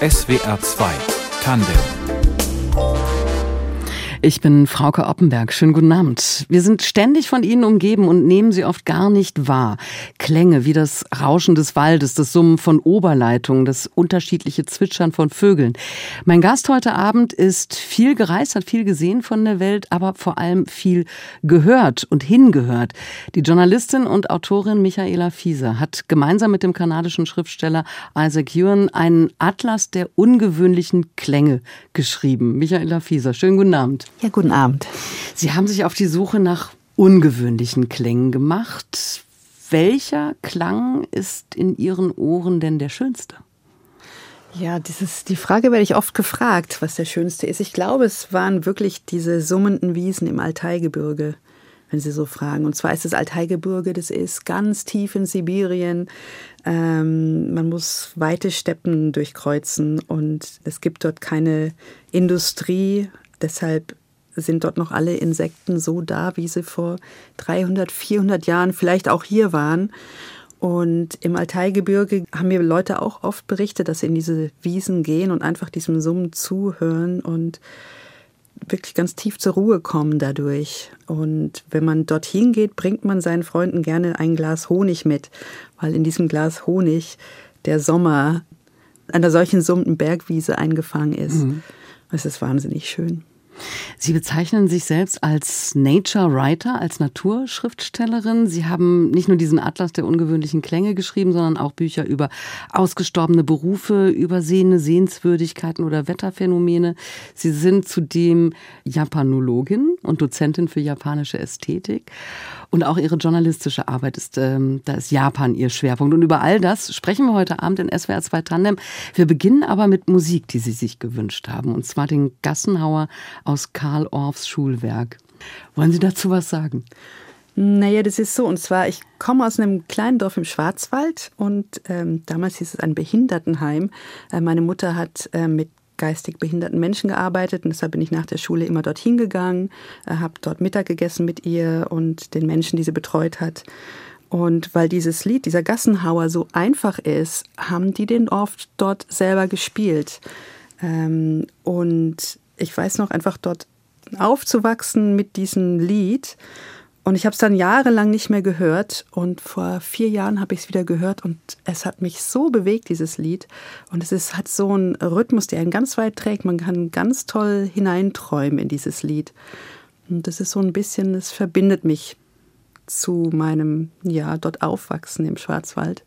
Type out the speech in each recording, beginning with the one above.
SWR 2 Tandem ich bin Frauke Oppenberg. Schönen guten Abend. Wir sind ständig von Ihnen umgeben und nehmen sie oft gar nicht wahr. Klänge wie das Rauschen des Waldes, das Summen von Oberleitungen, das unterschiedliche Zwitschern von Vögeln. Mein Gast heute Abend ist viel gereist, hat viel gesehen von der Welt, aber vor allem viel gehört und hingehört. Die Journalistin und Autorin Michaela Fieser hat gemeinsam mit dem kanadischen Schriftsteller Isaac Ewan einen Atlas der ungewöhnlichen Klänge geschrieben. Michaela Fieser, schönen guten Abend. Ja, guten Abend. Sie haben sich auf die Suche nach ungewöhnlichen Klängen gemacht. Welcher Klang ist in Ihren Ohren denn der schönste? Ja, dieses, die Frage werde ich oft gefragt, was der schönste ist. Ich glaube, es waren wirklich diese summenden Wiesen im Altaigebirge, wenn Sie so fragen. Und zwar ist das Altaigebirge, das ist ganz tief in Sibirien. Ähm, man muss weite Steppen durchkreuzen und es gibt dort keine Industrie. Deshalb sind dort noch alle Insekten so da, wie sie vor 300, 400 Jahren vielleicht auch hier waren. Und im Altaigebirge haben mir Leute auch oft berichtet, dass sie in diese Wiesen gehen und einfach diesem Summen zuhören und wirklich ganz tief zur Ruhe kommen dadurch. Und wenn man dorthin geht, bringt man seinen Freunden gerne ein Glas Honig mit, weil in diesem Glas Honig der Sommer einer solchen summenden Bergwiese eingefangen ist. Mhm. Es ist wahnsinnig schön. Sie bezeichnen sich selbst als Nature Writer, als Naturschriftstellerin. Sie haben nicht nur diesen Atlas der ungewöhnlichen Klänge geschrieben, sondern auch Bücher über ausgestorbene Berufe, übersehene Sehenswürdigkeiten oder Wetterphänomene. Sie sind zudem Japanologin und Dozentin für japanische Ästhetik. Und auch ihre journalistische Arbeit ist, ähm, da ist Japan ihr Schwerpunkt. Und über all das sprechen wir heute Abend in SWR 2 Tandem. Wir beginnen aber mit Musik, die Sie sich gewünscht haben. Und zwar den Gassenhauer aus Karl Orffs Schulwerk. Wollen Sie dazu was sagen? Naja, das ist so. Und zwar, ich komme aus einem kleinen Dorf im Schwarzwald und ähm, damals hieß es ein Behindertenheim. Äh, meine Mutter hat äh, mit geistig behinderten Menschen gearbeitet und deshalb bin ich nach der Schule immer dorthin gegangen, äh, habe dort Mittag gegessen mit ihr und den Menschen, die sie betreut hat. Und weil dieses Lied, dieser Gassenhauer so einfach ist, haben die den oft dort selber gespielt. Ähm, und ich weiß noch einfach dort aufzuwachsen mit diesem Lied und ich habe es dann jahrelang nicht mehr gehört und vor vier Jahren habe ich es wieder gehört und es hat mich so bewegt, dieses Lied. Und es ist, hat so einen Rhythmus, der einen ganz weit trägt. Man kann ganz toll hineinträumen in dieses Lied. Und das ist so ein bisschen, es verbindet mich zu meinem, ja, dort aufwachsen im Schwarzwald.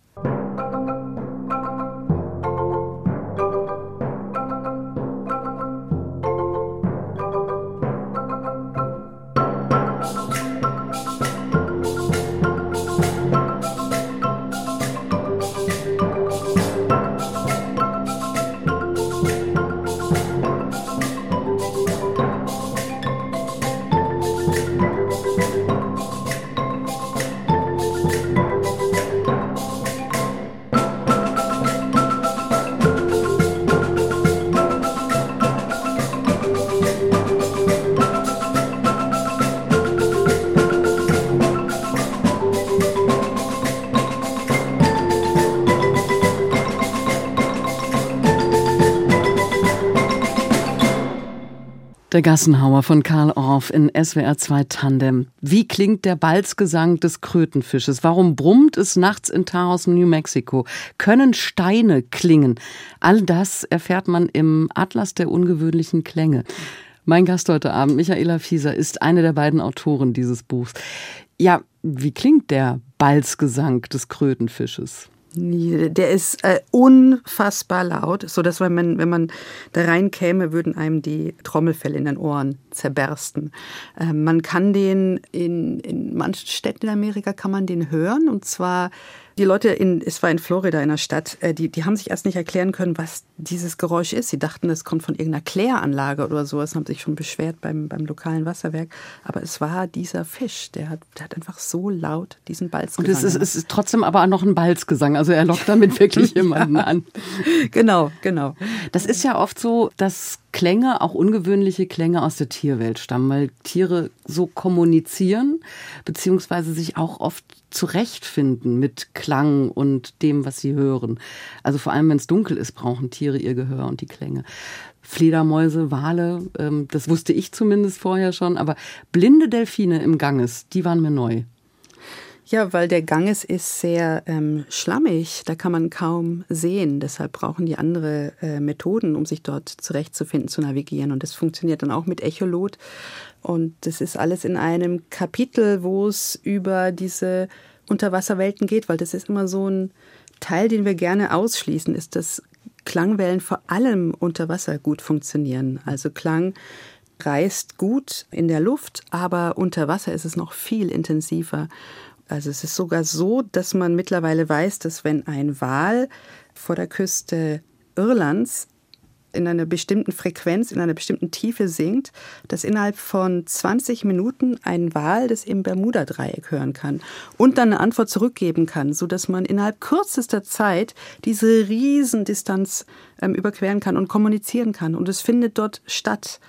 Der Gassenhauer von Karl Orff in SWR 2 Tandem. Wie klingt der Balzgesang des Krötenfisches? Warum brummt es nachts in Taos, New Mexico? Können Steine klingen? All das erfährt man im Atlas der ungewöhnlichen Klänge. Mein Gast heute Abend, Michaela Fieser, ist eine der beiden Autoren dieses Buchs. Ja, wie klingt der Balzgesang des Krötenfisches? Der ist äh, unfassbar laut, so dass wenn man, wenn man da reinkäme, würden einem die Trommelfälle in den Ohren zerbersten. Äh, man kann den in, in manchen Städten in Amerika kann man den hören und zwar die Leute in, es war in Florida in einer Stadt, äh, die, die haben sich erst nicht erklären können, was dieses Geräusch ist. Sie dachten, es kommt von irgendeiner Kläranlage oder sowas, haben sich schon beschwert beim, beim lokalen Wasserwerk. Aber es war dieser Fisch, der hat, der hat einfach so laut diesen Balzgesang. Und es ist, es ist trotzdem aber auch noch ein Balzgesang. Also er lockt damit wirklich jemanden ja. an. Genau, genau. Das ist ja oft so, dass Klänge, auch ungewöhnliche Klänge aus der Tierwelt stammen, weil Tiere so kommunizieren, beziehungsweise sich auch oft zurechtfinden mit Klang und dem, was sie hören. Also vor allem, wenn es dunkel ist, brauchen Tiere ihr Gehör und die Klänge. Fledermäuse, Wale, ähm, das wusste ich zumindest vorher schon, aber blinde Delfine im Ganges, die waren mir neu. Ja, weil der Ganges ist sehr ähm, schlammig, da kann man kaum sehen. Deshalb brauchen die andere äh, Methoden, um sich dort zurechtzufinden, zu navigieren. Und das funktioniert dann auch mit Echolot. Und das ist alles in einem Kapitel, wo es über diese Unterwasserwelten geht, weil das ist immer so ein Teil, den wir gerne ausschließen, ist, dass Klangwellen vor allem unter Wasser gut funktionieren. Also Klang reist gut in der Luft, aber unter Wasser ist es noch viel intensiver. Also es ist sogar so, dass man mittlerweile weiß, dass wenn ein Wal vor der Küste Irlands in einer bestimmten Frequenz, in einer bestimmten Tiefe singt, dass innerhalb von 20 Minuten ein Wal das im Bermuda-Dreieck hören kann und dann eine Antwort zurückgeben kann, so dass man innerhalb kürzester Zeit diese Riesendistanz ähm, überqueren kann und kommunizieren kann. Und es findet dort statt.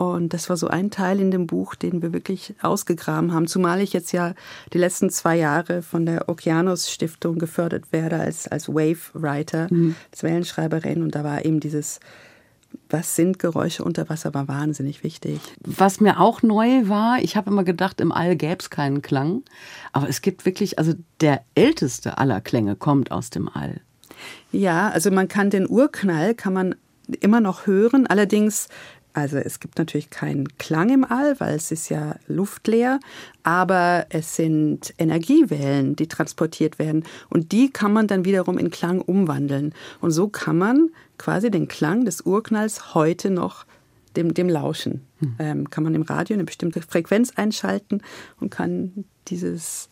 Und das war so ein Teil in dem Buch, den wir wirklich ausgegraben haben. Zumal ich jetzt ja die letzten zwei Jahre von der Okeanos Stiftung gefördert werde als, als Wave-Writer, mhm. als Wellenschreiberin. Und da war eben dieses, was sind Geräusche unter Wasser, war wahnsinnig wichtig. Was mir auch neu war, ich habe immer gedacht, im All gäbe es keinen Klang. Aber es gibt wirklich, also der älteste aller Klänge kommt aus dem All. Ja, also man kann den Urknall, kann man immer noch hören. Allerdings also es gibt natürlich keinen Klang im All, weil es ist ja luftleer, aber es sind Energiewellen, die transportiert werden und die kann man dann wiederum in Klang umwandeln. Und so kann man quasi den Klang des Urknalls heute noch dem, dem lauschen. Hm. Ähm, kann man im Radio eine bestimmte Frequenz einschalten und kann dieses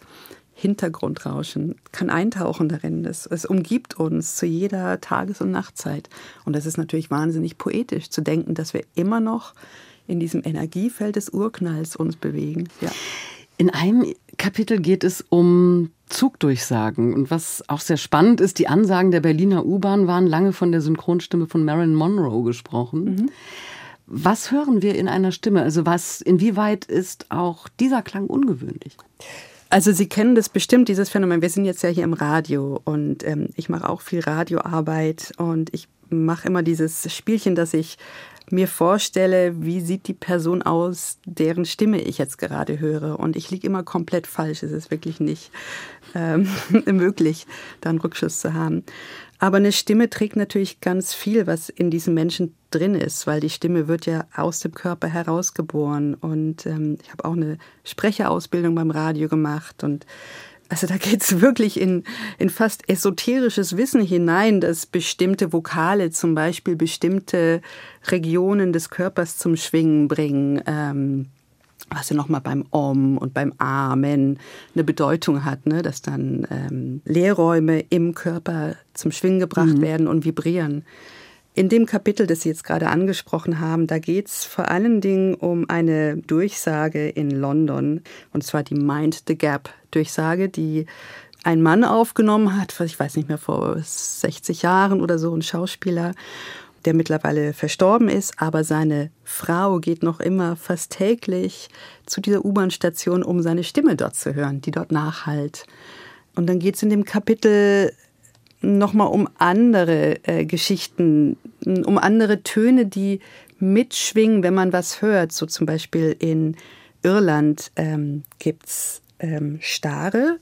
Hintergrundrauschen, kann eintauchen darin. Es, es umgibt uns zu jeder Tages- und Nachtzeit. Und das ist natürlich wahnsinnig poetisch zu denken, dass wir immer noch in diesem Energiefeld des Urknalls uns bewegen. Ja. In einem Kapitel geht es um Zugdurchsagen. Und was auch sehr spannend ist, die Ansagen der Berliner U-Bahn waren lange von der Synchronstimme von Marilyn Monroe gesprochen. Mhm. Was hören wir in einer Stimme? Also was, inwieweit ist auch dieser Klang ungewöhnlich? Also Sie kennen das bestimmt, dieses Phänomen. Wir sind jetzt ja hier im Radio und ähm, ich mache auch viel Radioarbeit und ich mache immer dieses Spielchen, dass ich mir vorstelle, wie sieht die Person aus, deren Stimme ich jetzt gerade höre. Und ich liege immer komplett falsch. Es ist wirklich nicht ähm, möglich, da einen Rückschuss zu haben. Aber eine Stimme trägt natürlich ganz viel, was in diesem Menschen drin ist, weil die Stimme wird ja aus dem Körper herausgeboren. Und ähm, ich habe auch eine Sprecherausbildung beim Radio gemacht und also da geht's wirklich in, in fast esoterisches Wissen hinein, dass bestimmte Vokale zum Beispiel bestimmte Regionen des Körpers zum Schwingen bringen. Ähm, was ja nochmal beim Om und beim Amen eine Bedeutung hat, ne? dass dann ähm, Leerräume im Körper zum Schwingen gebracht mhm. werden und vibrieren. In dem Kapitel, das Sie jetzt gerade angesprochen haben, da geht es vor allen Dingen um eine Durchsage in London, und zwar die Mind the Gap Durchsage, die ein Mann aufgenommen hat, ich weiß nicht mehr, vor 60 Jahren oder so, ein Schauspieler der mittlerweile verstorben ist, aber seine Frau geht noch immer fast täglich zu dieser U-Bahn-Station, um seine Stimme dort zu hören, die dort nachhallt. Und dann geht es in dem Kapitel nochmal um andere äh, Geschichten, um andere Töne, die mitschwingen, wenn man was hört. So zum Beispiel in Irland ähm, gibt es ähm, Stare,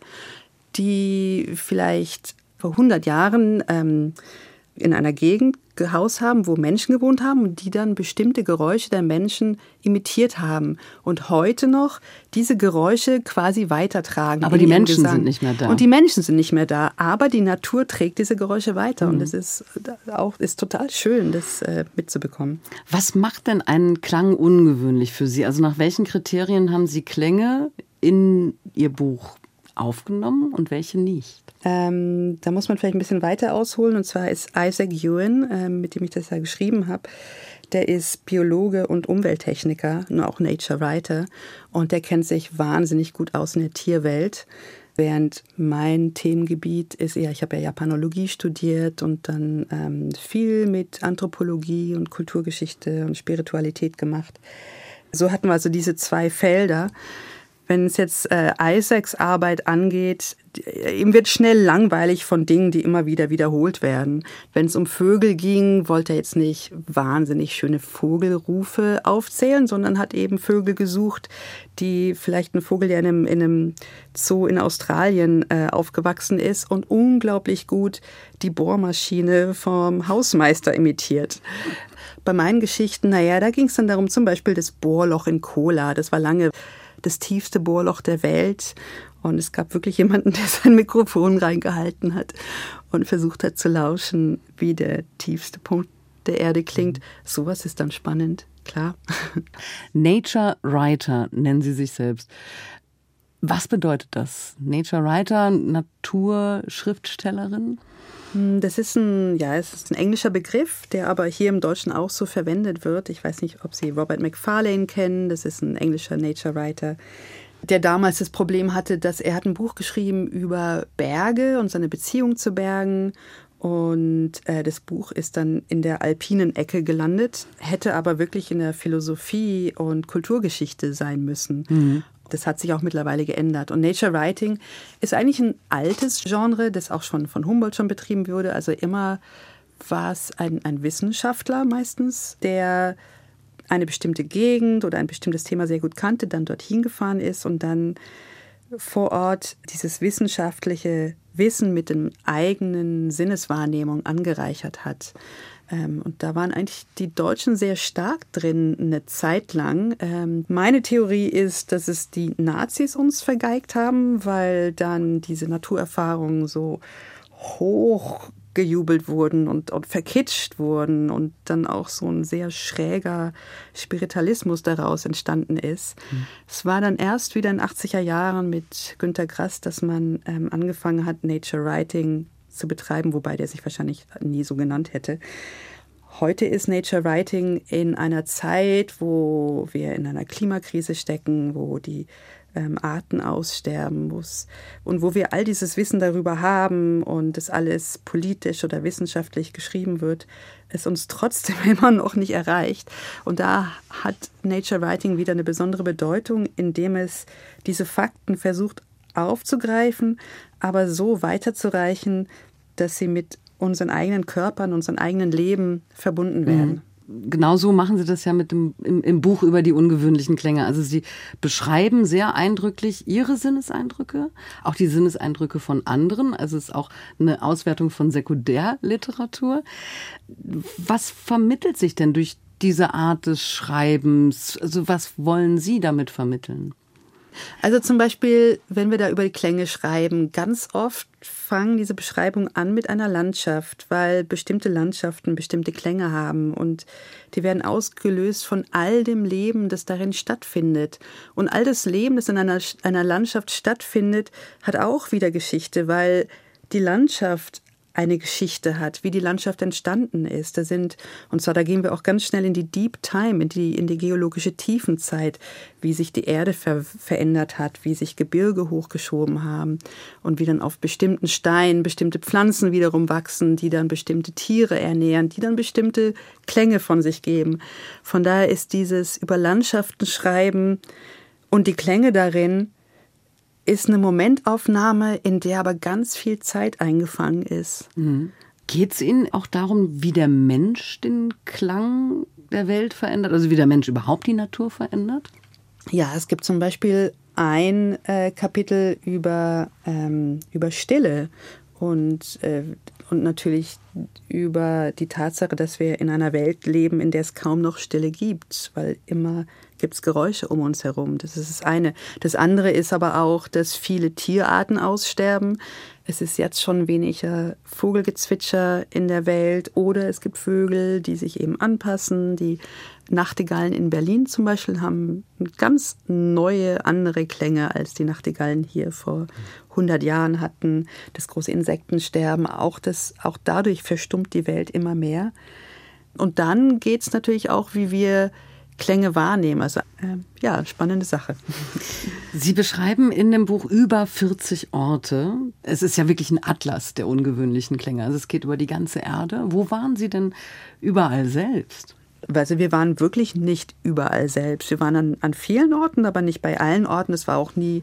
die vielleicht vor 100 Jahren ähm, in einer Gegend gehaust haben, wo Menschen gewohnt haben und die dann bestimmte Geräusche der Menschen imitiert haben und heute noch diese Geräusche quasi weitertragen. Aber die Menschen Gesang. sind nicht mehr da. Und die Menschen sind nicht mehr da, aber die Natur trägt diese Geräusche weiter mhm. und es ist auch ist total schön, das äh, mitzubekommen. Was macht denn einen Klang ungewöhnlich für Sie? Also nach welchen Kriterien haben Sie Klänge in Ihr Buch aufgenommen und welche nicht? Ähm, da muss man vielleicht ein bisschen weiter ausholen. Und zwar ist Isaac Ewan, ähm, mit dem ich das ja geschrieben habe, der ist Biologe und Umwelttechniker und auch Nature Writer. Und der kennt sich wahnsinnig gut aus in der Tierwelt. Während mein Themengebiet ist eher, ich habe ja Japanologie studiert und dann ähm, viel mit Anthropologie und Kulturgeschichte und Spiritualität gemacht. So hatten wir also diese zwei Felder. Wenn es jetzt äh, Isaacs Arbeit angeht, ihm wird schnell langweilig von Dingen, die immer wieder wiederholt werden. Wenn es um Vögel ging, wollte er jetzt nicht wahnsinnig schöne Vogelrufe aufzählen, sondern hat eben Vögel gesucht, die vielleicht ein Vogel, der in einem, in einem Zoo in Australien äh, aufgewachsen ist und unglaublich gut die Bohrmaschine vom Hausmeister imitiert. Bei meinen Geschichten, naja, da ging es dann darum, zum Beispiel das Bohrloch in Cola. Das war lange das tiefste Bohrloch der Welt. Und es gab wirklich jemanden, der sein Mikrofon reingehalten hat und versucht hat zu lauschen, wie der tiefste Punkt der Erde klingt. Sowas ist dann spannend, klar. Nature Writer nennen Sie sich selbst. Was bedeutet das? Nature Writer, Naturschriftstellerin? Hm, das ist ein, ja, es ist ein englischer Begriff, der aber hier im Deutschen auch so verwendet wird. Ich weiß nicht, ob Sie Robert McFarlane kennen. Das ist ein englischer Nature Writer, der damals das Problem hatte, dass er hat ein Buch geschrieben über Berge und seine Beziehung zu Bergen. Und äh, das Buch ist dann in der alpinen Ecke gelandet, hätte aber wirklich in der Philosophie und Kulturgeschichte sein müssen. Mhm. Das hat sich auch mittlerweile geändert. Und Nature Writing ist eigentlich ein altes Genre, das auch schon von Humboldt schon betrieben wurde. Also immer war es ein, ein Wissenschaftler meistens, der eine bestimmte Gegend oder ein bestimmtes Thema sehr gut kannte, dann dorthin gefahren ist und dann vor Ort dieses wissenschaftliche Wissen mit den eigenen Sinneswahrnehmung angereichert hat. Ähm, und da waren eigentlich die Deutschen sehr stark drin eine Zeit lang. Ähm, meine Theorie ist, dass es die Nazis uns vergeigt haben, weil dann diese Naturerfahrungen so hoch gejubelt wurden und, und verkitscht wurden und dann auch so ein sehr schräger Spiritualismus daraus entstanden ist. Mhm. Es war dann erst wieder in den 80er Jahren mit Günter Grass, dass man ähm, angefangen hat, Nature Writing zu betreiben, wobei der sich wahrscheinlich nie so genannt hätte. Heute ist Nature Writing in einer Zeit, wo wir in einer Klimakrise stecken, wo die ähm, Arten aussterben muss und wo wir all dieses Wissen darüber haben und es alles politisch oder wissenschaftlich geschrieben wird, es uns trotzdem immer noch nicht erreicht. Und da hat Nature Writing wieder eine besondere Bedeutung, indem es diese Fakten versucht aufzugreifen, aber so weiterzureichen, dass sie mit unseren eigenen Körpern, unseren eigenen Leben verbunden mhm. werden. Genau so machen Sie das ja mit dem, im, im, Buch über die ungewöhnlichen Klänge. Also Sie beschreiben sehr eindrücklich Ihre Sinneseindrücke, auch die Sinneseindrücke von anderen. Also es ist auch eine Auswertung von Sekundärliteratur. Was vermittelt sich denn durch diese Art des Schreibens? Also was wollen Sie damit vermitteln? Also zum Beispiel, wenn wir da über die Klänge schreiben, ganz oft fangen diese Beschreibungen an mit einer Landschaft, weil bestimmte Landschaften bestimmte Klänge haben und die werden ausgelöst von all dem Leben, das darin stattfindet. Und all das Leben, das in einer, einer Landschaft stattfindet, hat auch wieder Geschichte, weil die Landschaft eine Geschichte hat, wie die Landschaft entstanden ist. Da sind, und zwar da gehen wir auch ganz schnell in die Deep Time, in die, in die geologische Tiefenzeit, wie sich die Erde ver verändert hat, wie sich Gebirge hochgeschoben haben und wie dann auf bestimmten Steinen bestimmte Pflanzen wiederum wachsen, die dann bestimmte Tiere ernähren, die dann bestimmte Klänge von sich geben. Von daher ist dieses über Landschaften schreiben und die Klänge darin ist eine Momentaufnahme, in der aber ganz viel Zeit eingefangen ist. Mhm. Geht es Ihnen auch darum, wie der Mensch den Klang der Welt verändert, also wie der Mensch überhaupt die Natur verändert? Ja, es gibt zum Beispiel ein äh, Kapitel über, ähm, über Stille und, äh, und natürlich über die Tatsache, dass wir in einer Welt leben, in der es kaum noch Stille gibt, weil immer gibt es Geräusche um uns herum. Das ist das eine. Das andere ist aber auch, dass viele Tierarten aussterben. Es ist jetzt schon weniger Vogelgezwitscher in der Welt oder es gibt Vögel, die sich eben anpassen. Die Nachtigallen in Berlin zum Beispiel haben ganz neue, andere Klänge, als die Nachtigallen hier vor 100 Jahren hatten. Das große Insektensterben, auch, das, auch dadurch verstummt die Welt immer mehr. Und dann geht es natürlich auch, wie wir Klänge wahrnehme. Also äh, ja, spannende Sache. Sie beschreiben in dem Buch über 40 Orte. Es ist ja wirklich ein Atlas der ungewöhnlichen Klänge. Also es geht über die ganze Erde. Wo waren Sie denn überall selbst? Also wir waren wirklich nicht überall selbst. Wir waren an, an vielen Orten, aber nicht bei allen Orten. Es war auch nie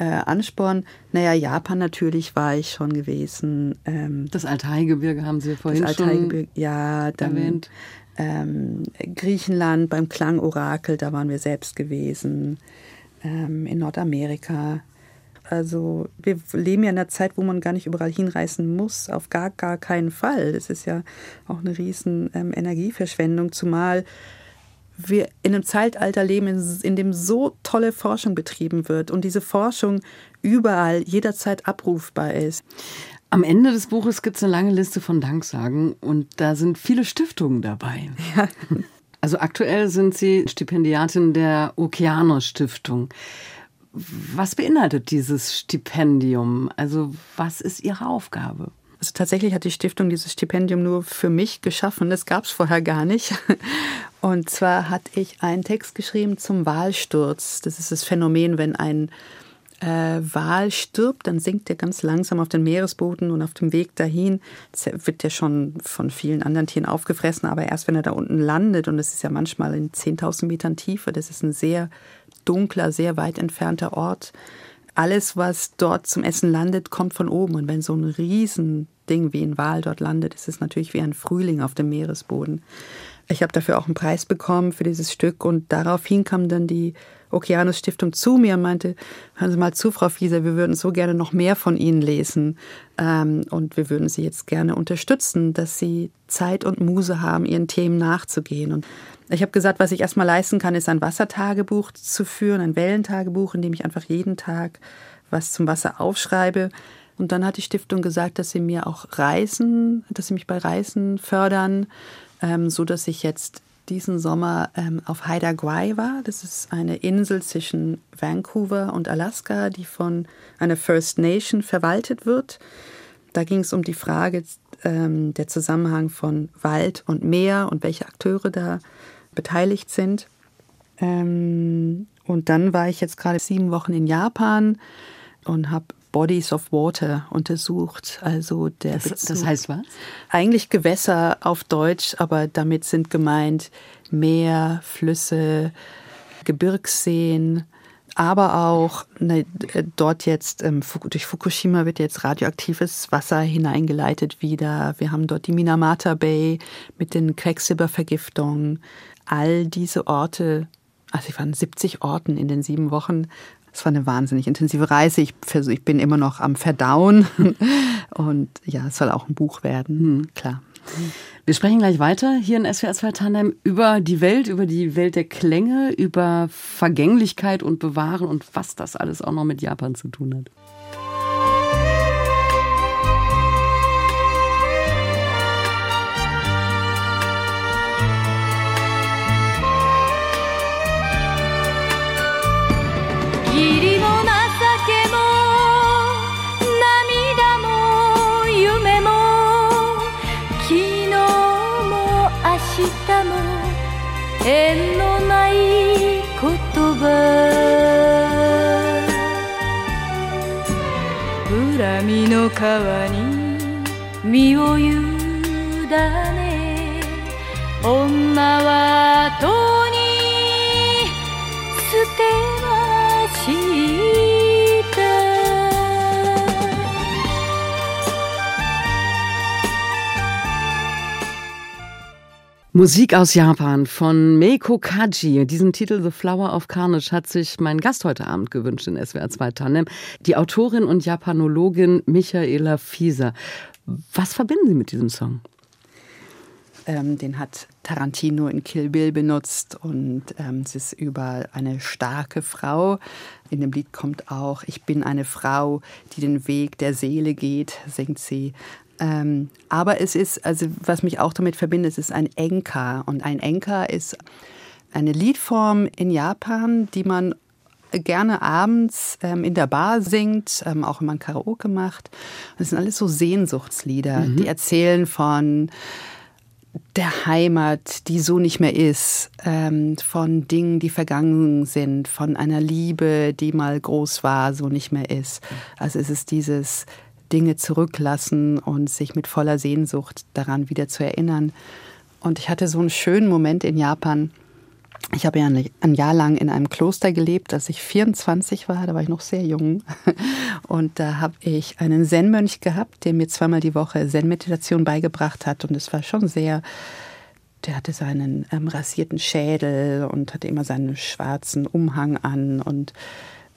äh, Ansporn. Naja, Japan natürlich war ich schon gewesen. Ähm, das Altai-Gebirge haben Sie vorhin das schon ja, dann, erwähnt. Ähm, Griechenland beim Klangorakel, da waren wir selbst gewesen. Ähm, in Nordamerika. Also wir leben ja in einer Zeit, wo man gar nicht überall hinreisen muss, auf gar, gar keinen Fall. Das ist ja auch eine riesen ähm, Energieverschwendung, zumal wir in einem Zeitalter leben, in, dem so tolle Forschung betrieben wird und diese Forschung überall jederzeit abrufbar ist. Am Ende des Buches gibt es eine lange Liste von Danksagen und da sind viele Stiftungen dabei. Ja. Also aktuell sind Sie Stipendiatin der Okeanos Stiftung. Was beinhaltet dieses Stipendium? Also was ist Ihre Aufgabe? Also tatsächlich hat die Stiftung dieses Stipendium nur für mich geschaffen. Das gab es vorher gar nicht. Und zwar hatte ich einen Text geschrieben zum Wahlsturz. Das ist das Phänomen, wenn ein äh, Wal stirbt, dann sinkt er ganz langsam auf den Meeresboden und auf dem Weg dahin wird der schon von vielen anderen Tieren aufgefressen. Aber erst wenn er da unten landet, und es ist ja manchmal in 10.000 Metern Tiefe, das ist ein sehr dunkler, sehr weit entfernter Ort, alles, was dort zum Essen landet, kommt von oben. Und wenn so ein Riesending wie ein Wal dort landet, ist es natürlich wie ein Frühling auf dem Meeresboden. Ich habe dafür auch einen Preis bekommen für dieses Stück und daraufhin kam dann die Okeanos Stiftung zu mir und meinte, hören Sie mal zu, Frau Fieser, wir würden so gerne noch mehr von Ihnen lesen ähm, und wir würden Sie jetzt gerne unterstützen, dass Sie Zeit und Muse haben, Ihren Themen nachzugehen. Und ich habe gesagt, was ich erstmal leisten kann, ist ein Wassertagebuch zu führen, ein Wellentagebuch, in dem ich einfach jeden Tag was zum Wasser aufschreibe. Und dann hat die Stiftung gesagt, dass sie mir auch Reisen, dass sie mich bei Reisen fördern, ähm, so dass ich jetzt diesen Sommer ähm, auf Haida Gwaii war. Das ist eine Insel zwischen Vancouver und Alaska, die von einer First Nation verwaltet wird. Da ging es um die Frage ähm, der Zusammenhang von Wald und Meer und welche Akteure da beteiligt sind. Ähm, und dann war ich jetzt gerade sieben Wochen in Japan und habe Bodies of Water untersucht. Also der das, das, heißt was? Eigentlich Gewässer auf Deutsch, aber damit sind gemeint Meer, Flüsse, Gebirgsseen, aber auch ne, dort jetzt ähm, durch Fukushima wird jetzt radioaktives Wasser hineingeleitet wieder. Wir haben dort die Minamata Bay mit den Quecksilbervergiftungen all diese Orte, also ich war in 70 Orten in den sieben Wochen. Es war eine wahnsinnig intensive Reise. Ich, ich bin immer noch am Verdauen. Und ja, es soll auch ein Buch werden, hm. klar. Wir sprechen gleich weiter hier in SWR 2 Tandem über die Welt, über die Welt der Klänge, über Vergänglichkeit und Bewahren und was das alles auch noch mit Japan zu tun hat. Musik aus Japan von Meiko Kaji. Diesen Titel The Flower of Carnage hat sich mein Gast heute Abend gewünscht in SWR 2 Tandem. Die Autorin und Japanologin Michaela Fieser. Was verbinden Sie mit diesem Song? Ähm, den hat Tarantino in Kill Bill benutzt und ähm, es ist über eine starke Frau. In dem Lied kommt auch, ich bin eine Frau, die den Weg der Seele geht, singt sie. Ähm, aber es ist, also was mich auch damit verbindet, es ist ein Enka. Und ein Enka ist eine Liedform in Japan, die man gerne abends ähm, in der Bar singt, ähm, auch wenn man Karaoke macht. Und es sind alles so Sehnsuchtslieder, mhm. die erzählen von der Heimat, die so nicht mehr ist, ähm, von Dingen, die vergangen sind, von einer Liebe, die mal groß war, so nicht mehr ist. Also es ist dieses Dinge zurücklassen und sich mit voller Sehnsucht daran wieder zu erinnern. Und ich hatte so einen schönen Moment in Japan. Ich habe ja ein Jahr lang in einem Kloster gelebt, als ich 24 war, da war ich noch sehr jung. Und da habe ich einen Zen-Mönch gehabt, der mir zweimal die Woche Zen-Meditation beigebracht hat. Und es war schon sehr, der hatte seinen ähm, rasierten Schädel und hatte immer seinen schwarzen Umhang an. Und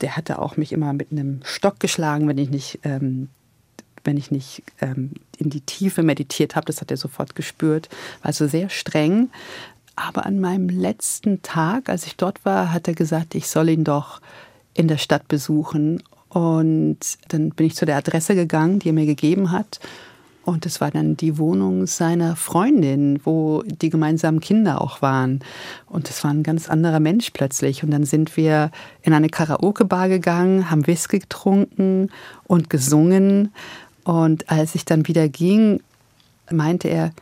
der hatte auch mich immer mit einem Stock geschlagen, wenn ich nicht ähm, wenn ich nicht ähm, in die Tiefe meditiert habe. Das hat er sofort gespürt. War also sehr streng. Aber an meinem letzten Tag, als ich dort war, hat er gesagt, ich soll ihn doch in der Stadt besuchen. Und dann bin ich zu der Adresse gegangen, die er mir gegeben hat. Und es war dann die Wohnung seiner Freundin, wo die gemeinsamen Kinder auch waren. Und es war ein ganz anderer Mensch plötzlich. Und dann sind wir in eine Karaoke-Bar gegangen, haben Whisky getrunken und gesungen. Und als ich dann wieder ging, meinte er,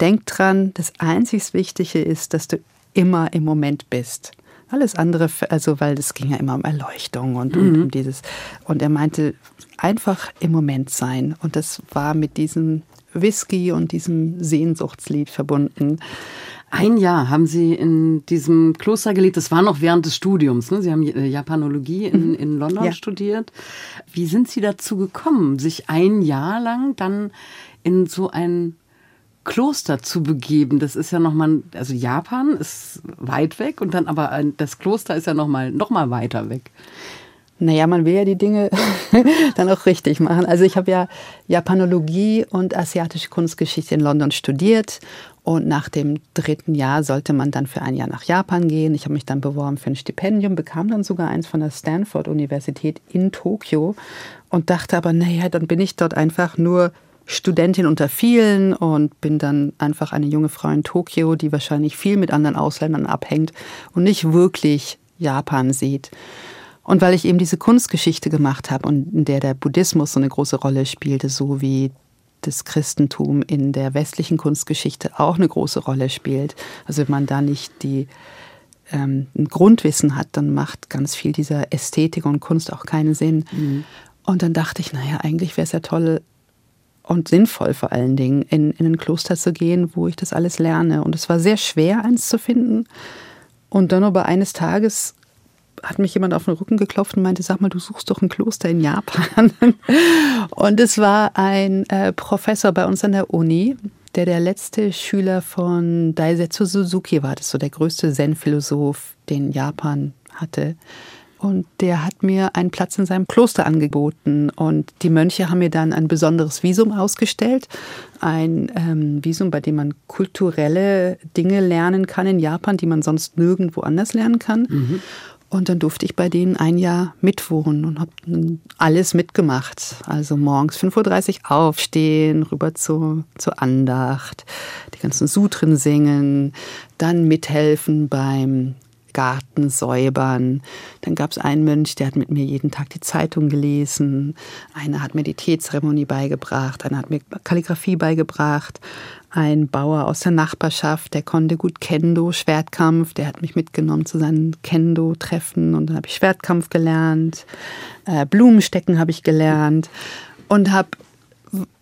denk dran, das einzig Wichtige ist, dass du immer im Moment bist. Alles andere, also weil es ging ja immer um Erleuchtung und mhm. um dieses. Und er meinte, einfach im Moment sein. Und das war mit diesem Whisky und diesem Sehnsuchtslied verbunden. Ein Jahr haben Sie in diesem Kloster gelebt. Das war noch während des Studiums. Ne? Sie haben äh, Japanologie in, mhm. in London ja. studiert. Wie sind Sie dazu gekommen, sich ein Jahr lang dann in so ein Kloster zu begeben? Das ist ja nochmal, also Japan ist weit weg und dann aber das Kloster ist ja nochmal noch mal weiter weg. Naja, man will ja die Dinge dann auch richtig machen. Also ich habe ja Japanologie und asiatische Kunstgeschichte in London studiert und nach dem dritten Jahr sollte man dann für ein Jahr nach Japan gehen. Ich habe mich dann beworben für ein Stipendium, bekam dann sogar eins von der Stanford-Universität in Tokio und dachte aber, naja, dann bin ich dort einfach nur Studentin unter vielen und bin dann einfach eine junge Frau in Tokio, die wahrscheinlich viel mit anderen Ausländern abhängt und nicht wirklich Japan sieht. Und weil ich eben diese Kunstgeschichte gemacht habe und in der der Buddhismus so eine große Rolle spielte, so wie das Christentum in der westlichen Kunstgeschichte auch eine große Rolle spielt. Also wenn man da nicht die ähm, ein Grundwissen hat, dann macht ganz viel dieser Ästhetik und Kunst auch keinen Sinn. Mhm. Und dann dachte ich, naja, eigentlich wäre es ja toll und sinnvoll vor allen Dingen, in, in ein Kloster zu gehen, wo ich das alles lerne. Und es war sehr schwer, eins zu finden. Und dann aber eines Tages hat mich jemand auf den Rücken geklopft und meinte, sag mal, du suchst doch ein Kloster in Japan. Und es war ein äh, Professor bei uns an der Uni, der der letzte Schüler von Daisetsu Suzuki war. Das ist so der größte Zen-Philosoph, den Japan hatte. Und der hat mir einen Platz in seinem Kloster angeboten. Und die Mönche haben mir dann ein besonderes Visum ausgestellt. Ein ähm, Visum, bei dem man kulturelle Dinge lernen kann in Japan, die man sonst nirgendwo anders lernen kann. Mhm. Und dann durfte ich bei denen ein Jahr mitwohnen und habe alles mitgemacht. Also morgens 5.30 Uhr aufstehen, rüber zu, zur Andacht, die ganzen Sutren singen, dann mithelfen beim Garten säubern. Dann gab es einen Mönch, der hat mit mir jeden Tag die Zeitung gelesen. Einer hat mir die Teezeremonie beigebracht, einer hat mir Kalligrafie beigebracht ein Bauer aus der Nachbarschaft, der konnte gut Kendo, Schwertkampf, der hat mich mitgenommen zu seinen Kendo-Treffen und dann habe ich Schwertkampf gelernt, äh, Blumenstecken habe ich gelernt und habe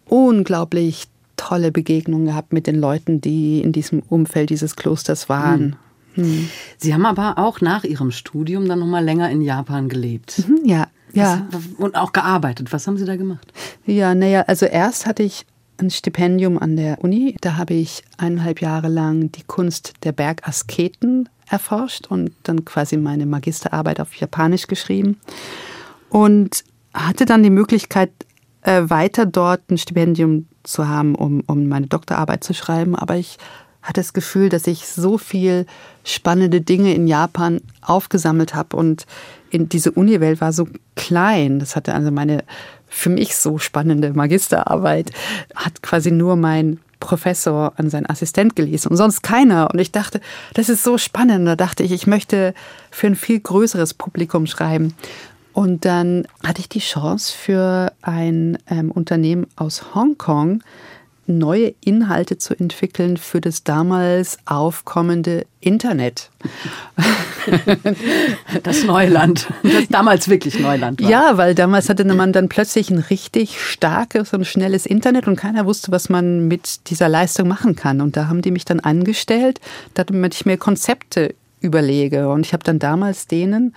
unglaublich tolle Begegnungen gehabt mit den Leuten, die in diesem Umfeld dieses Klosters waren. Hm. Hm. Sie haben aber auch nach Ihrem Studium dann noch mal länger in Japan gelebt. Mhm, ja, ja. und auch gearbeitet. Was haben Sie da gemacht? Ja, naja, also erst hatte ich ein Stipendium an der Uni. Da habe ich eineinhalb Jahre lang die Kunst der Bergasketen erforscht und dann quasi meine Magisterarbeit auf Japanisch geschrieben. Und hatte dann die Möglichkeit, äh, weiter dort ein Stipendium zu haben, um, um meine Doktorarbeit zu schreiben. Aber ich hatte das Gefühl, dass ich so viel spannende Dinge in Japan aufgesammelt habe und in diese Uniwelt war so klein. Das hatte also meine für mich so spannende Magisterarbeit hat quasi nur mein Professor an seinen Assistent gelesen und sonst keiner. Und ich dachte, das ist so spannend. Da dachte ich, ich möchte für ein viel größeres Publikum schreiben. Und dann hatte ich die Chance für ein ähm, Unternehmen aus Hongkong neue Inhalte zu entwickeln für das damals aufkommende Internet. Das Neuland, das damals wirklich Neuland war. Ja, weil damals hatte man dann plötzlich ein richtig starkes und schnelles Internet und keiner wusste, was man mit dieser Leistung machen kann. Und da haben die mich dann angestellt, damit ich mir Konzepte überlege. Und ich habe dann damals denen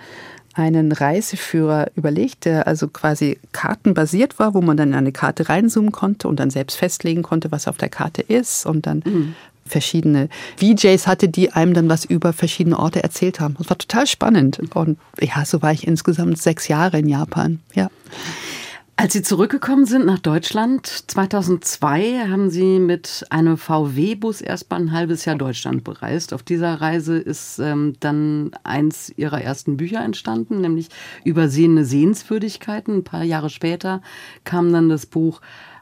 einen Reiseführer überlegt, der also quasi kartenbasiert war, wo man dann in eine Karte reinzoomen konnte und dann selbst festlegen konnte, was auf der Karte ist und dann mhm. verschiedene VJs hatte, die einem dann was über verschiedene Orte erzählt haben. Das war total spannend und ja, so war ich insgesamt sechs Jahre in Japan. Ja. Als Sie zurückgekommen sind nach Deutschland 2002, haben Sie mit einem VW-Bus erst mal ein halbes Jahr Deutschland bereist. Auf dieser Reise ist ähm, dann eins Ihrer ersten Bücher entstanden, nämlich Übersehene Sehenswürdigkeiten. Ein paar Jahre später kam dann das Buch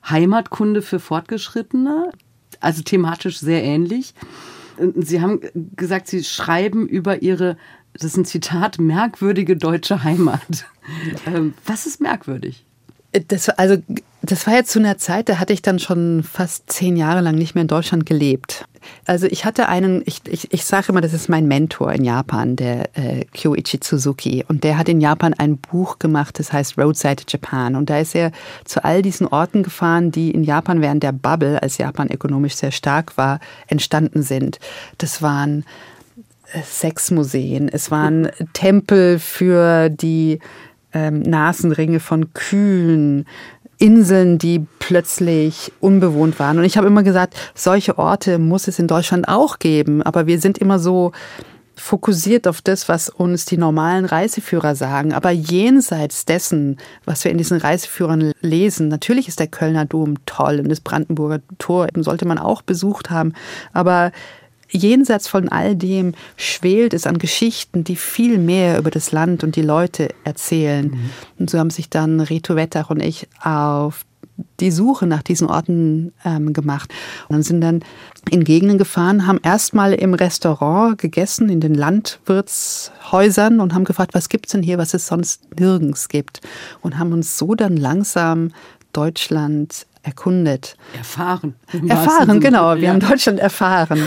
Heimatkunde für Fortgeschrittene, also thematisch sehr ähnlich. Sie haben gesagt, Sie schreiben über Ihre, das ist ein Zitat, merkwürdige deutsche Heimat. Ähm, was ist merkwürdig? Das, also, das war jetzt zu einer Zeit, da hatte ich dann schon fast zehn Jahre lang nicht mehr in Deutschland gelebt. Also ich hatte einen, ich, ich, ich sage immer, das ist mein Mentor in Japan, der äh, Kyoichi Suzuki. Und der hat in Japan ein Buch gemacht, das heißt Roadside Japan. Und da ist er zu all diesen Orten gefahren, die in Japan während der Bubble, als Japan ökonomisch sehr stark war, entstanden sind. Das waren äh, Sexmuseen, es waren Tempel für die ähm, Nasenringe von Kühen, Inseln, die plötzlich unbewohnt waren. Und ich habe immer gesagt, solche Orte muss es in Deutschland auch geben. Aber wir sind immer so fokussiert auf das, was uns die normalen Reiseführer sagen. Aber jenseits dessen, was wir in diesen Reiseführern lesen, natürlich ist der Kölner Dom toll und das Brandenburger Tor sollte man auch besucht haben. Aber jenseits von all dem schwelt es an Geschichten, die viel mehr über das Land und die Leute erzählen. Mhm. Und so haben sich dann Reto Wettach und ich auf die Suche nach diesen Orten ähm, gemacht und sind dann in Gegenden gefahren, haben erstmal im Restaurant gegessen, in den Landwirtshäusern und haben gefragt, was gibt's denn hier, was es sonst nirgends gibt und haben uns so dann langsam Deutschland erkundet. Erfahren. Erfahren, genau. Wir ja. haben Deutschland erfahren.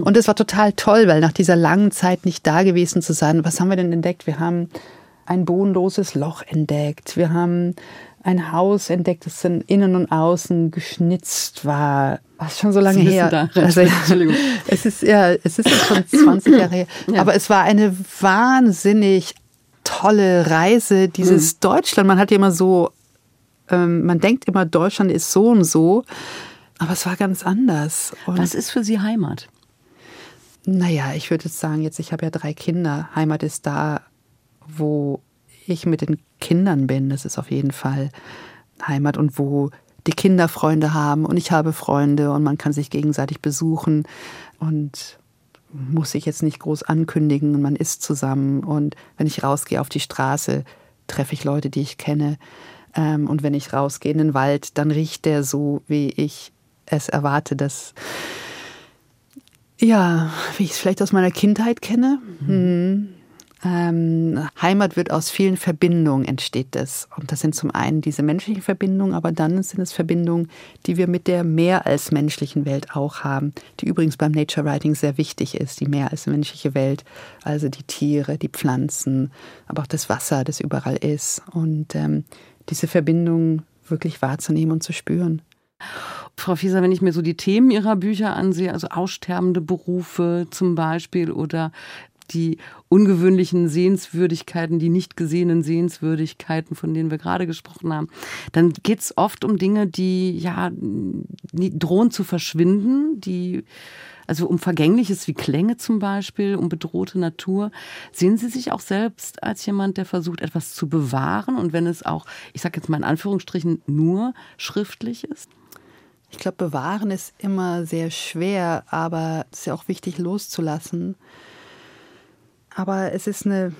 Und es war total toll, weil nach dieser langen Zeit nicht da gewesen zu sein, was haben wir denn entdeckt? Wir haben ein bodenloses Loch entdeckt. Wir haben ein Haus entdeckt, das in innen und außen geschnitzt war. Was schon so lange her. Da. Also, es ist ja, es ist schon 20 Jahre her. Ja. Aber es war eine wahnsinnig tolle Reise, dieses mhm. Deutschland. Man hat ja immer so man denkt immer, Deutschland ist so und so, aber es war ganz anders. Und Was ist für Sie Heimat? Naja, ich würde jetzt sagen, jetzt, ich habe ja drei Kinder. Heimat ist da, wo ich mit den Kindern bin. Das ist auf jeden Fall Heimat und wo die Kinder Freunde haben und ich habe Freunde und man kann sich gegenseitig besuchen und muss sich jetzt nicht groß ankündigen und man ist zusammen und wenn ich rausgehe auf die Straße, treffe ich Leute, die ich kenne. Ähm, und wenn ich rausgehe in den Wald, dann riecht der so, wie ich es erwarte, dass ja, wie ich es vielleicht aus meiner Kindheit kenne. Mhm. Hm. Ähm, Heimat wird aus vielen Verbindungen entsteht das. Und das sind zum einen diese menschlichen Verbindungen, aber dann sind es Verbindungen, die wir mit der mehr als menschlichen Welt auch haben, die übrigens beim Nature Writing sehr wichtig ist, die mehr als menschliche Welt, also die Tiere, die Pflanzen, aber auch das Wasser, das überall ist. Und ähm, diese Verbindung wirklich wahrzunehmen und zu spüren. Frau Fieser, wenn ich mir so die Themen Ihrer Bücher ansehe, also aussterbende Berufe zum Beispiel oder die ungewöhnlichen Sehenswürdigkeiten, die nicht gesehenen Sehenswürdigkeiten, von denen wir gerade gesprochen haben, dann geht es oft um Dinge, die ja drohen zu verschwinden, die also um Vergängliches wie Klänge zum Beispiel, um bedrohte Natur. Sehen Sie sich auch selbst als jemand, der versucht, etwas zu bewahren und wenn es auch, ich sage jetzt mal in Anführungsstrichen, nur schriftlich ist? Ich glaube, bewahren ist immer sehr schwer, aber es ist ja auch wichtig loszulassen. Aber es ist eine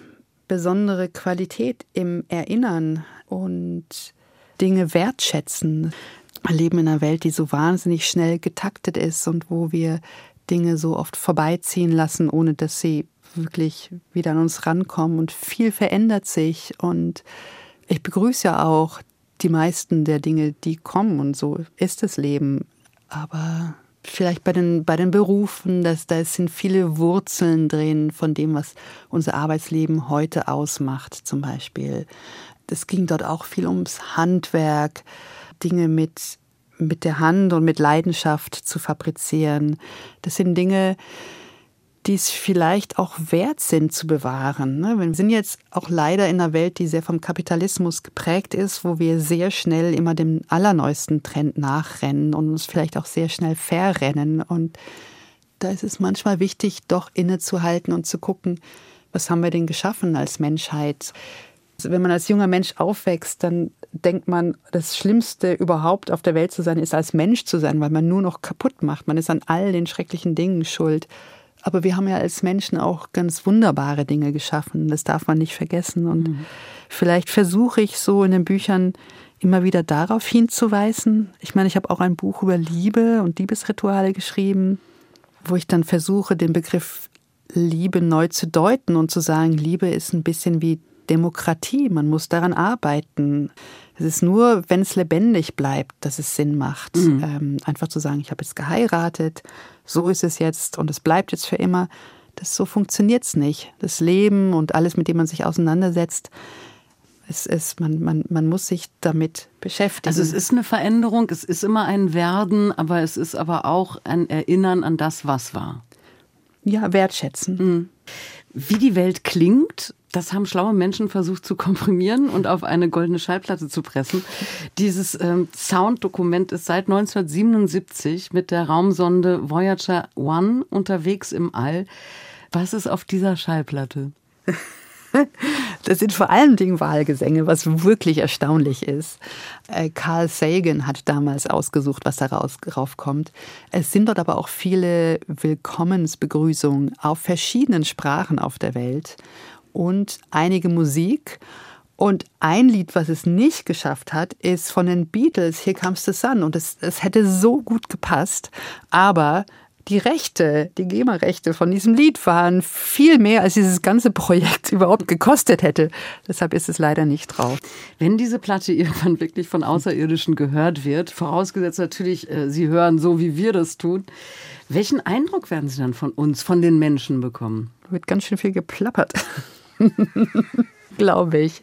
besondere Qualität im Erinnern und Dinge wertschätzen. Wir leben in einer Welt, die so wahnsinnig schnell getaktet ist und wo wir Dinge so oft vorbeiziehen lassen, ohne dass sie wirklich wieder an uns rankommen. Und viel verändert sich. Und ich begrüße ja auch die meisten der Dinge, die kommen. Und so ist das Leben. aber vielleicht bei den, bei den Berufen, dass, da sind viele Wurzeln drin von dem, was unser Arbeitsleben heute ausmacht, zum Beispiel. Es ging dort auch viel ums Handwerk, Dinge mit, mit der Hand und mit Leidenschaft zu fabrizieren. Das sind Dinge, die es vielleicht auch wert sind zu bewahren. Ne? Wir sind jetzt auch leider in einer Welt, die sehr vom Kapitalismus geprägt ist, wo wir sehr schnell immer dem allerneuesten Trend nachrennen und uns vielleicht auch sehr schnell verrennen. Und da ist es manchmal wichtig, doch innezuhalten und zu gucken, was haben wir denn geschaffen als Menschheit? Wenn man als junger Mensch aufwächst, dann denkt man, das Schlimmste überhaupt auf der Welt zu sein, ist als Mensch zu sein, weil man nur noch kaputt macht. Man ist an all den schrecklichen Dingen schuld. Aber wir haben ja als Menschen auch ganz wunderbare Dinge geschaffen. Das darf man nicht vergessen. Und mhm. vielleicht versuche ich so in den Büchern immer wieder darauf hinzuweisen. Ich meine, ich habe auch ein Buch über Liebe und Liebesrituale geschrieben, wo ich dann versuche, den Begriff Liebe neu zu deuten und zu sagen, Liebe ist ein bisschen wie Demokratie. Man muss daran arbeiten. Es ist nur, wenn es lebendig bleibt, dass es Sinn macht. Mhm. Ähm, einfach zu sagen, ich habe jetzt geheiratet, so ist es jetzt und es bleibt jetzt für immer. Das so funktioniert es nicht. Das Leben und alles, mit dem man sich auseinandersetzt, es ist, man, man, man muss sich damit beschäftigen. Also es ist eine Veränderung, es ist immer ein Werden, aber es ist aber auch ein Erinnern an das, was war. Ja, wertschätzen. Mhm. Wie die Welt klingt, das haben schlaue Menschen versucht zu komprimieren und auf eine goldene Schallplatte zu pressen. Dieses ähm, Sounddokument ist seit 1977 mit der Raumsonde Voyager One unterwegs im All. Was ist auf dieser Schallplatte? Das sind vor allen Dingen Wahlgesänge, was wirklich erstaunlich ist. Äh, Carl Sagan hat damals ausgesucht, was daraus raufkommt. Es sind dort aber auch viele Willkommensbegrüßungen auf verschiedenen Sprachen auf der Welt und einige Musik. Und ein Lied, was es nicht geschafft hat, ist von den Beatles, Here Comes the Sun. Und es, es hätte so gut gepasst. Aber die Rechte, die GEMA-Rechte von diesem Lied waren viel mehr, als dieses ganze Projekt überhaupt gekostet hätte. Deshalb ist es leider nicht drauf. Wenn diese Platte irgendwann wirklich von Außerirdischen gehört wird, vorausgesetzt natürlich, äh, Sie hören so, wie wir das tun, welchen Eindruck werden Sie dann von uns, von den Menschen bekommen? Wird ganz schön viel geplappert. glaube ich.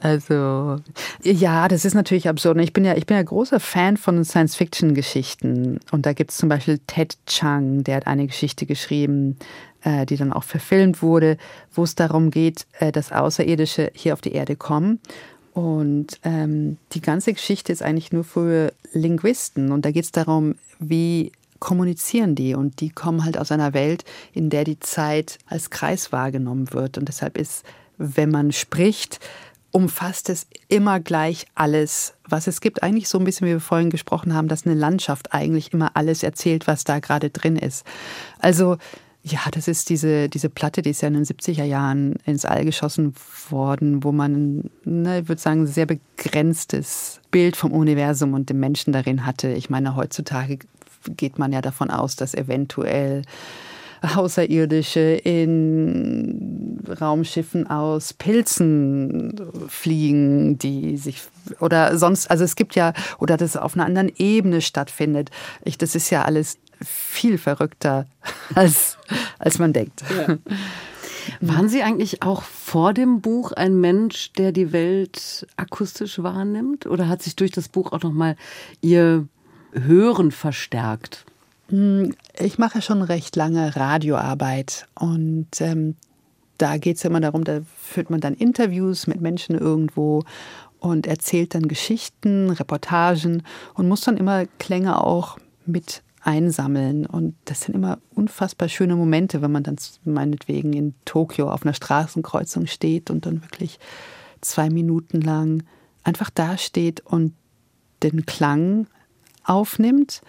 Also, ja, das ist natürlich absurd. Ich bin ja, ich bin ja großer Fan von Science-Fiction-Geschichten. Und da gibt es zum Beispiel Ted Chang, der hat eine Geschichte geschrieben, äh, die dann auch verfilmt wurde, wo es darum geht, äh, dass Außerirdische hier auf die Erde kommen. Und ähm, die ganze Geschichte ist eigentlich nur für Linguisten. Und da geht es darum, wie kommunizieren die und die kommen halt aus einer Welt, in der die Zeit als Kreis wahrgenommen wird. Und deshalb ist, wenn man spricht, umfasst es immer gleich alles, was es gibt. Eigentlich so ein bisschen, wie wir vorhin gesprochen haben, dass eine Landschaft eigentlich immer alles erzählt, was da gerade drin ist. Also ja, das ist diese, diese Platte, die ist ja in den 70er Jahren ins All geschossen worden, wo man, ne, ich würde sagen, ein sehr begrenztes Bild vom Universum und dem Menschen darin hatte. Ich meine, heutzutage geht man ja davon aus, dass eventuell Außerirdische in Raumschiffen aus Pilzen fliegen, die sich oder sonst, also es gibt ja, oder das auf einer anderen Ebene stattfindet. Ich, das ist ja alles viel verrückter, als, als man denkt. Ja. Waren Sie eigentlich auch vor dem Buch ein Mensch, der die Welt akustisch wahrnimmt? Oder hat sich durch das Buch auch nochmal Ihr Hören verstärkt? Ich mache schon recht lange Radioarbeit und ähm, da geht es immer darum, da führt man dann Interviews mit Menschen irgendwo und erzählt dann Geschichten, Reportagen und muss dann immer Klänge auch mit einsammeln. Und das sind immer unfassbar schöne Momente, wenn man dann meinetwegen in Tokio auf einer Straßenkreuzung steht und dann wirklich zwei Minuten lang einfach dasteht und den Klang aufnimmt.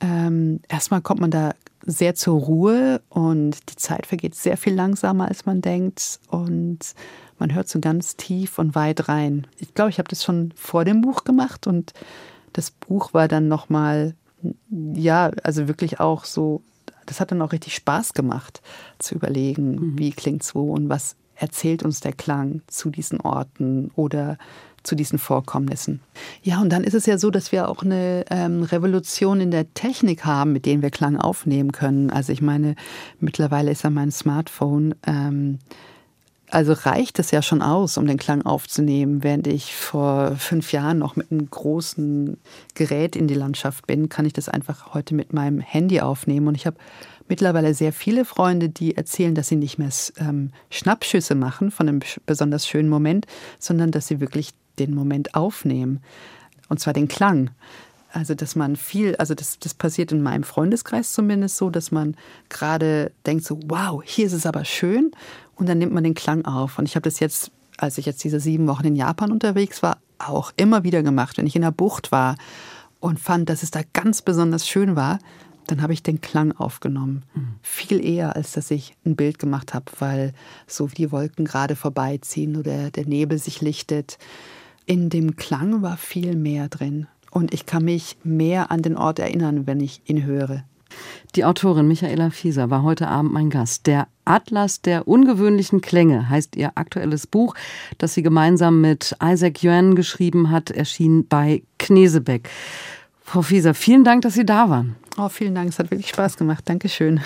Ähm, erstmal kommt man da sehr zur Ruhe und die Zeit vergeht sehr viel langsamer, als man denkt. Und man hört so ganz tief und weit rein. Ich glaube, ich habe das schon vor dem Buch gemacht und das Buch war dann nochmal, ja, also wirklich auch so, das hat dann auch richtig Spaß gemacht, zu überlegen, mhm. wie klingt's wo und was erzählt uns der Klang zu diesen Orten oder zu diesen Vorkommnissen. Ja, und dann ist es ja so, dass wir auch eine ähm, Revolution in der Technik haben, mit denen wir Klang aufnehmen können. Also ich meine, mittlerweile ist ja mein Smartphone ähm, also reicht es ja schon aus, um den Klang aufzunehmen. Während ich vor fünf Jahren noch mit einem großen Gerät in die Landschaft bin, kann ich das einfach heute mit meinem Handy aufnehmen. Und ich habe mittlerweile sehr viele Freunde, die erzählen, dass sie nicht mehr ähm, Schnappschüsse machen von einem besonders schönen Moment, sondern dass sie wirklich den Moment aufnehmen. Und zwar den Klang. Also, dass man viel, also das, das passiert in meinem Freundeskreis zumindest so, dass man gerade denkt so, wow, hier ist es aber schön und dann nimmt man den Klang auf. Und ich habe das jetzt, als ich jetzt diese sieben Wochen in Japan unterwegs war, auch immer wieder gemacht. Wenn ich in der Bucht war und fand, dass es da ganz besonders schön war, dann habe ich den Klang aufgenommen. Mhm. Viel eher, als dass ich ein Bild gemacht habe, weil so wie die Wolken gerade vorbeiziehen oder der Nebel sich lichtet. In dem Klang war viel mehr drin. Und ich kann mich mehr an den Ort erinnern, wenn ich ihn höre. Die Autorin Michaela Fieser war heute Abend mein Gast. Der Atlas der ungewöhnlichen Klänge heißt ihr aktuelles Buch, das sie gemeinsam mit Isaac Yuan geschrieben hat, erschien bei Knesebeck. Frau Fieser, vielen Dank, dass Sie da waren. Oh, vielen Dank, es hat wirklich Spaß gemacht. Dankeschön.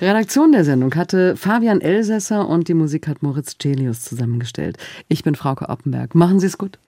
Redaktion der Sendung hatte Fabian Elsässer und die Musik hat Moritz Celius zusammengestellt. Ich bin Frauke Oppenberg. Machen Sie es gut.